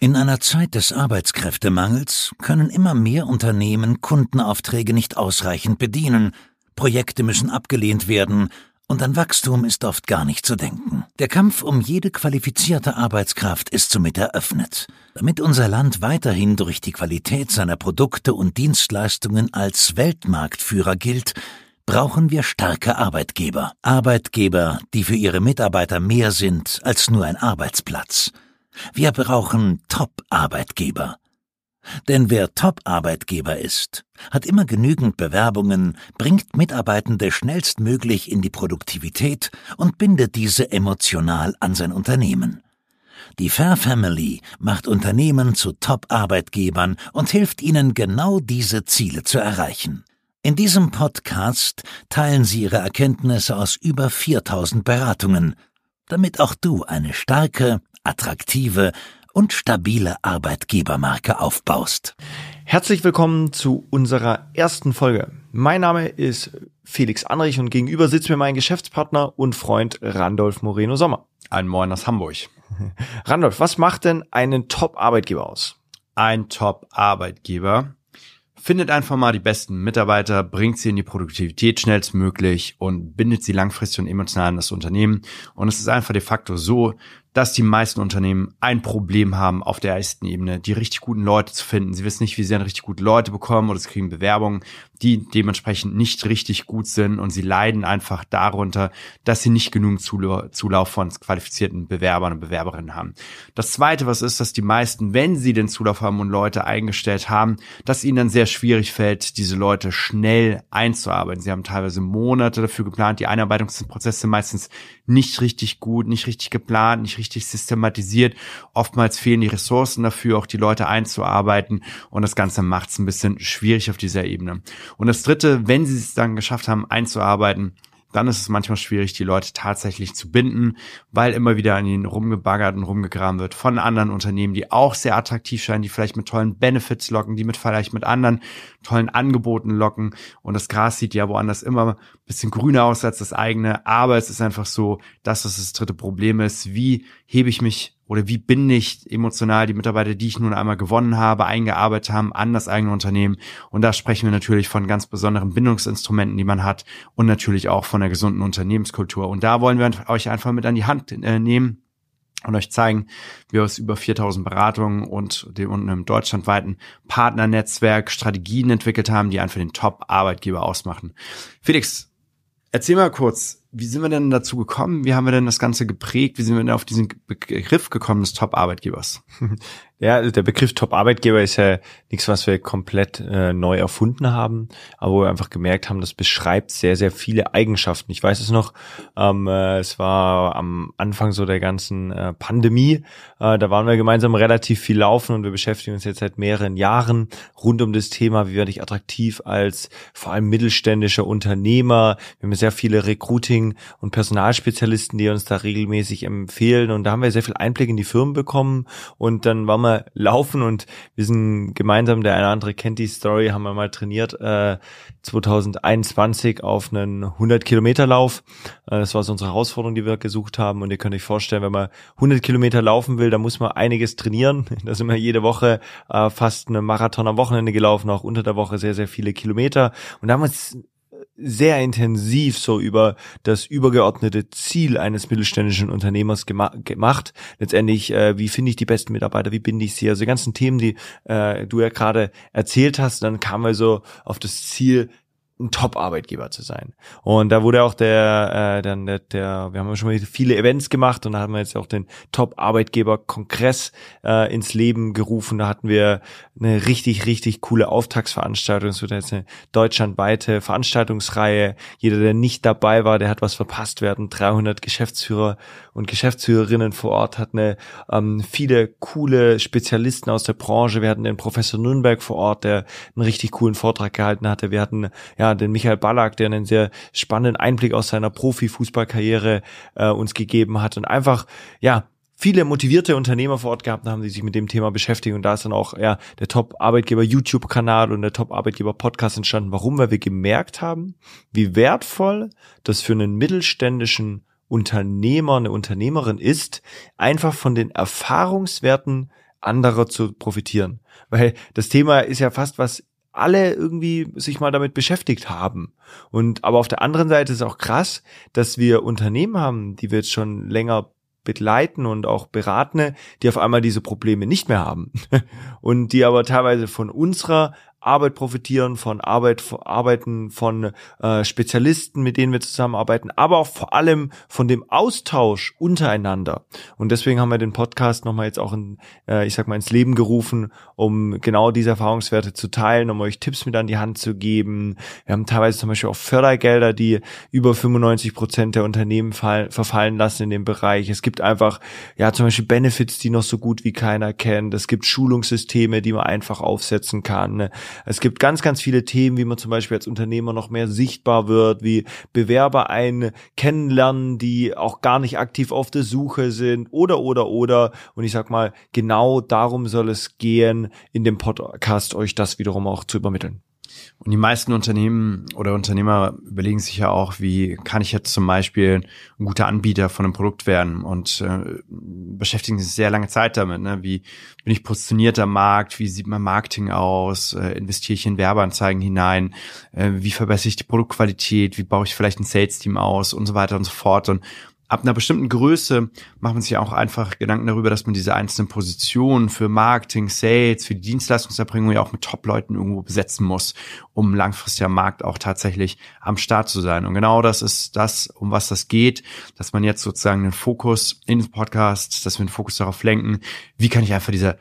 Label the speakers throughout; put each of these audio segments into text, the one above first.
Speaker 1: In einer Zeit des Arbeitskräftemangels können immer mehr Unternehmen Kundenaufträge nicht ausreichend bedienen, Projekte müssen abgelehnt werden, und an Wachstum ist oft gar nicht zu denken. Der Kampf um jede qualifizierte Arbeitskraft ist somit eröffnet. Damit unser Land weiterhin durch die Qualität seiner Produkte und Dienstleistungen als Weltmarktführer gilt, brauchen wir starke Arbeitgeber. Arbeitgeber, die für ihre Mitarbeiter mehr sind als nur ein Arbeitsplatz. Wir brauchen Top-Arbeitgeber. Denn wer Top-Arbeitgeber ist, hat immer genügend Bewerbungen, bringt Mitarbeitende schnellstmöglich in die Produktivität und bindet diese emotional an sein Unternehmen. Die Fair Family macht Unternehmen zu Top-Arbeitgebern und hilft ihnen genau diese Ziele zu erreichen. In diesem Podcast teilen sie ihre Erkenntnisse aus über 4000 Beratungen, damit auch du eine starke, attraktive und stabile Arbeitgebermarke aufbaust.
Speaker 2: Herzlich willkommen zu unserer ersten Folge. Mein Name ist Felix Anrich und gegenüber sitzt mir mein Geschäftspartner und Freund Randolph Moreno Sommer.
Speaker 3: Ein Moin aus Hamburg.
Speaker 2: Randolph, was macht denn einen Top-Arbeitgeber aus?
Speaker 3: Ein Top-Arbeitgeber findet einfach mal die besten Mitarbeiter, bringt sie in die Produktivität schnellstmöglich und bindet sie langfristig und emotional an das Unternehmen. Und es ist einfach de facto so, dass die meisten Unternehmen ein Problem haben auf der ersten Ebene, die richtig guten Leute zu finden. Sie wissen nicht, wie sie dann richtig gute Leute bekommen oder sie kriegen Bewerbungen, die dementsprechend nicht richtig gut sind und sie leiden einfach darunter, dass sie nicht genug Zulauf von qualifizierten Bewerbern und Bewerberinnen haben. Das zweite, was ist, dass die meisten, wenn sie den Zulauf haben und Leute eingestellt haben, dass ihnen dann sehr schwierig fällt, diese Leute schnell einzuarbeiten. Sie haben teilweise Monate dafür geplant. Die Einarbeitungsprozesse meistens nicht richtig gut, nicht richtig geplant, nicht richtig systematisiert. Oftmals fehlen die Ressourcen dafür, auch die Leute einzuarbeiten und das Ganze macht es ein bisschen schwierig auf dieser Ebene. Und das Dritte, wenn sie es dann geschafft haben einzuarbeiten, dann ist es manchmal schwierig, die Leute tatsächlich zu binden, weil immer wieder an ihnen rumgebaggert und rumgegraben wird von anderen Unternehmen, die auch sehr attraktiv scheinen, die vielleicht mit tollen Benefits locken, die mit vielleicht mit anderen tollen Angeboten locken. Und das Gras sieht ja woanders immer ein bisschen grüner aus als das eigene. Aber es ist einfach so, dass das das dritte Problem ist. Wie hebe ich mich oder wie bin ich emotional die Mitarbeiter, die ich nun einmal gewonnen habe, eingearbeitet haben an das eigene Unternehmen. Und da sprechen wir natürlich von ganz besonderen Bindungsinstrumenten, die man hat und natürlich auch von der gesunden Unternehmenskultur. Und da wollen wir euch einfach mit an die Hand äh, nehmen und euch zeigen, wie aus über 4000 Beratungen und dem und einem deutschlandweiten Partnernetzwerk Strategien entwickelt haben, die einfach den Top-Arbeitgeber ausmachen. Felix, erzähl mal kurz, wie sind wir denn dazu gekommen? Wie haben wir denn das Ganze geprägt? Wie sind wir denn auf diesen Begriff gekommen des Top-Arbeitgebers?
Speaker 2: Ja, also der Begriff Top-Arbeitgeber ist ja nichts, was wir komplett äh, neu erfunden haben, aber wo wir einfach gemerkt haben, das beschreibt sehr, sehr viele Eigenschaften. Ich weiß es noch, ähm, äh, es war am Anfang so der ganzen äh, Pandemie, äh, da waren wir gemeinsam relativ viel laufen und wir beschäftigen uns jetzt seit mehreren Jahren rund um das Thema, wie werde ich attraktiv als vor allem mittelständischer Unternehmer. Wir haben sehr viele Recruiting- und Personalspezialisten, die uns da regelmäßig empfehlen und da haben wir sehr viel Einblick in die Firmen bekommen und dann waren wir laufen und wir sind gemeinsam, der eine oder andere kennt die Story, haben wir mal trainiert, äh, 2021 auf einen 100 Kilometer Lauf. Äh, das war so unsere Herausforderung, die wir gesucht haben und ihr könnt euch vorstellen, wenn man 100 Kilometer laufen will, dann muss man einiges trainieren. Da sind wir jede Woche äh, fast einen Marathon am Wochenende gelaufen, auch unter der Woche sehr, sehr viele Kilometer und da haben wir uns sehr intensiv so über das übergeordnete Ziel eines mittelständischen Unternehmers gema gemacht. Letztendlich, äh, wie finde ich die besten Mitarbeiter, wie binde ich sie? Also die ganzen Themen, die äh, du ja gerade erzählt hast, dann kamen wir so auf das Ziel, ein Top-Arbeitgeber zu sein. Und da wurde auch der, äh, dann der, der, wir haben schon mal viele Events gemacht und da haben wir jetzt auch den Top-Arbeitgeber-Kongress äh, ins Leben gerufen. Da hatten wir eine richtig, richtig coole Auftaktsveranstaltung. Es wird jetzt eine deutschlandweite Veranstaltungsreihe. Jeder, der nicht dabei war, der hat was verpasst. Wir hatten 300 Geschäftsführer und Geschäftsführerinnen vor Ort, hatten eine, ähm, viele coole Spezialisten aus der Branche. Wir hatten den Professor Nürnberg vor Ort, der einen richtig coolen Vortrag gehalten hatte. Wir hatten ja den Michael Ballack, der einen sehr spannenden Einblick aus seiner Profifußballkarriere äh, uns gegeben hat und einfach, ja, viele motivierte Unternehmer vor Ort gehabt haben, die sich mit dem Thema beschäftigen. Und da ist dann auch ja, der Top-Arbeitgeber YouTube-Kanal und der Top-Arbeitgeber Podcast entstanden. Warum? Weil wir gemerkt haben, wie wertvoll das für einen mittelständischen Unternehmer, eine Unternehmerin ist, einfach von den Erfahrungswerten anderer zu profitieren. Weil das Thema ist ja fast was alle irgendwie sich mal damit beschäftigt haben. Und aber auf der anderen Seite ist auch krass, dass wir Unternehmen haben, die wir jetzt schon länger begleiten und auch beraten, die auf einmal diese Probleme nicht mehr haben und die aber teilweise von unserer Arbeit profitieren, von Arbeit, von Arbeiten von äh, Spezialisten, mit denen wir zusammenarbeiten, aber auch vor allem von dem Austausch untereinander. Und deswegen haben wir den Podcast nochmal jetzt auch in, äh, ich sag mal, ins Leben gerufen, um genau diese Erfahrungswerte zu teilen, um euch Tipps mit an die Hand zu geben. Wir haben teilweise zum Beispiel auch Fördergelder, die über 95 Prozent der Unternehmen fall, verfallen lassen in dem Bereich. Es gibt einfach, ja, zum Beispiel Benefits, die noch so gut wie keiner kennt. Es gibt Schulungssysteme, die man einfach aufsetzen kann. Es gibt ganz, ganz viele Themen, wie man zum Beispiel als Unternehmer noch mehr sichtbar wird, wie Bewerber einen kennenlernen, die auch gar nicht aktiv auf der Suche sind oder, oder, oder. Und ich sag mal, genau darum soll es gehen, in dem Podcast euch das wiederum auch zu übermitteln.
Speaker 3: Und die meisten Unternehmen oder Unternehmer überlegen sich ja auch, wie kann ich jetzt zum Beispiel ein guter Anbieter von einem Produkt werden und äh, beschäftigen sich sehr lange Zeit damit. Ne? Wie bin ich positioniert am Markt? Wie sieht mein Marketing aus? Äh, investiere ich in Werbeanzeigen hinein? Äh, wie verbessere ich die Produktqualität? Wie baue ich vielleicht ein Sales-Team aus? Und so weiter und so fort. Und ab einer bestimmten Größe macht man sich auch einfach Gedanken darüber, dass man diese einzelnen Positionen für Marketing, Sales, für die Dienstleistungserbringung ja auch mit Top-Leuten irgendwo besetzen muss, um langfristig am Markt auch tatsächlich am Start zu sein. Und genau das ist das, um was das geht, dass man jetzt sozusagen den Fokus in den Podcast, dass wir den Fokus darauf lenken, wie kann ich einfach diese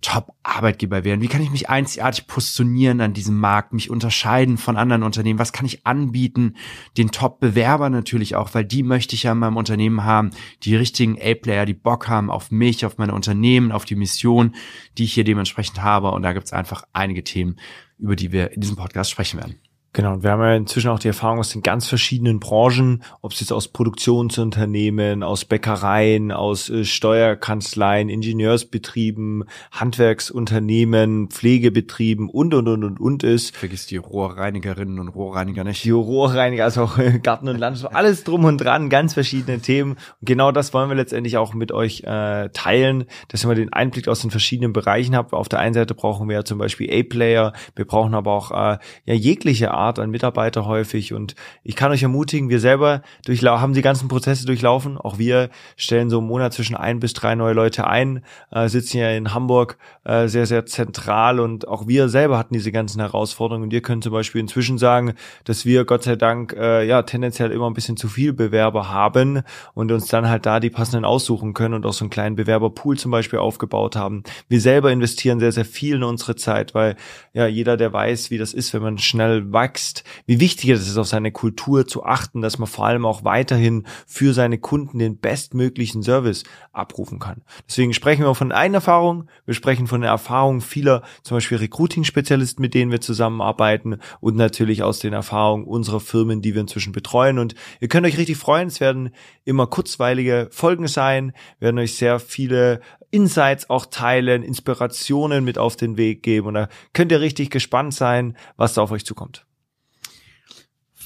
Speaker 3: Top-Arbeitgeber werden? Wie kann ich mich einzigartig positionieren an diesem Markt, mich unterscheiden von anderen Unternehmen? Was kann ich anbieten? Den Top-Bewerber natürlich auch, weil die möchte ich ja in meinem Unternehmen haben. Die richtigen A-Player, die Bock haben auf mich, auf meine Unternehmen, auf die Mission, die ich hier dementsprechend habe. Und da gibt's einfach einige Themen, über die wir in diesem Podcast sprechen werden.
Speaker 2: Genau, und wir haben ja inzwischen auch die Erfahrung aus den ganz verschiedenen Branchen, ob es jetzt aus Produktionsunternehmen, aus Bäckereien, aus äh, Steuerkanzleien, Ingenieursbetrieben, Handwerksunternehmen, Pflegebetrieben und, und, und, und, und ist.
Speaker 3: Vergiss die Rohrreinigerinnen und Rohrreiniger nicht.
Speaker 2: Die Rohrreiniger, also auch äh, Garten und Landschaft, alles drum und dran, ganz verschiedene Themen. Und genau das wollen wir letztendlich auch mit euch äh, teilen, dass ihr mal den Einblick aus den verschiedenen Bereichen habt. Auf der einen Seite brauchen wir ja zum Beispiel A-Player, wir brauchen aber auch äh, ja jegliche Art an Mitarbeiter häufig. Und ich kann euch ermutigen, wir selber haben die ganzen Prozesse durchlaufen. Auch wir stellen so im Monat zwischen ein bis drei neue Leute ein, äh, sitzen ja in Hamburg äh, sehr, sehr zentral und auch wir selber hatten diese ganzen Herausforderungen. Und ihr könnt zum Beispiel inzwischen sagen, dass wir Gott sei Dank äh, ja tendenziell immer ein bisschen zu viel Bewerber haben und uns dann halt da die passenden aussuchen können und auch so einen kleinen Bewerberpool zum Beispiel aufgebaut haben. Wir selber investieren sehr, sehr viel in unsere Zeit, weil ja jeder, der weiß, wie das ist, wenn man schnell wächst, wächst, wie wichtig es ist, auf seine Kultur zu achten, dass man vor allem auch weiterhin für seine Kunden den bestmöglichen Service abrufen kann. Deswegen sprechen wir von einer Erfahrung, wir sprechen von der Erfahrung vieler, zum Beispiel Recruiting-Spezialisten, mit denen wir zusammenarbeiten und natürlich aus den Erfahrungen unserer Firmen, die wir inzwischen betreuen. Und ihr könnt euch richtig freuen, es werden immer kurzweilige Folgen sein, werden euch sehr viele Insights auch teilen, Inspirationen mit auf den Weg geben und da könnt ihr richtig gespannt sein, was da auf euch zukommt.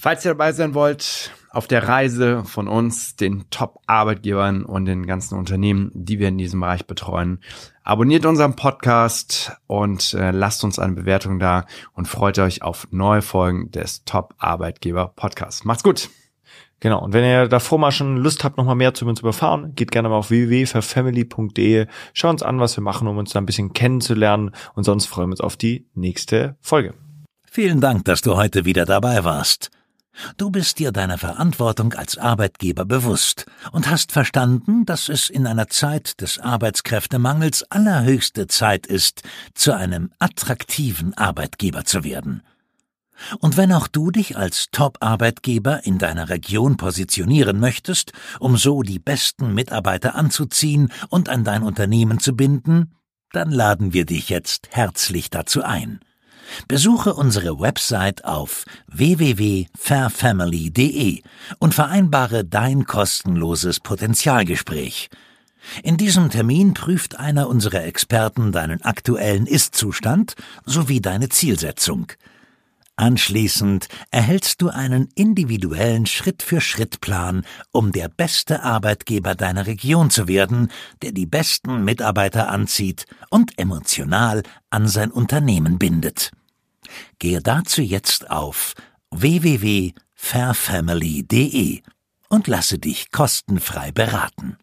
Speaker 3: Falls ihr dabei sein wollt, auf der Reise von uns, den Top-Arbeitgebern und den ganzen Unternehmen, die wir in diesem Bereich betreuen, abonniert unseren Podcast und äh, lasst uns eine Bewertung da und freut euch auf neue Folgen des Top-Arbeitgeber-Podcasts. Macht's gut!
Speaker 2: Genau. Und wenn ihr davor mal schon Lust habt, noch mal mehr zu uns zu erfahren, geht gerne mal auf www.verfamily.de. Schaut uns an, was wir machen, um uns da ein bisschen kennenzulernen. Und sonst freuen wir uns auf die nächste Folge.
Speaker 1: Vielen Dank, dass du heute wieder dabei warst. Du bist dir deiner Verantwortung als Arbeitgeber bewusst und hast verstanden, dass es in einer Zeit des Arbeitskräftemangels allerhöchste Zeit ist, zu einem attraktiven Arbeitgeber zu werden. Und wenn auch du dich als Top-Arbeitgeber in deiner Region positionieren möchtest, um so die besten Mitarbeiter anzuziehen und an dein Unternehmen zu binden, dann laden wir dich jetzt herzlich dazu ein. Besuche unsere Website auf www.fairfamily.de und vereinbare dein kostenloses Potenzialgespräch. In diesem Termin prüft einer unserer Experten deinen aktuellen Ist-Zustand sowie deine Zielsetzung. Anschließend erhältst du einen individuellen Schritt-für-Schritt-Plan, um der beste Arbeitgeber deiner Region zu werden, der die besten Mitarbeiter anzieht und emotional an sein Unternehmen bindet. Gehe dazu jetzt auf www.fairfamily.de und lasse dich kostenfrei beraten.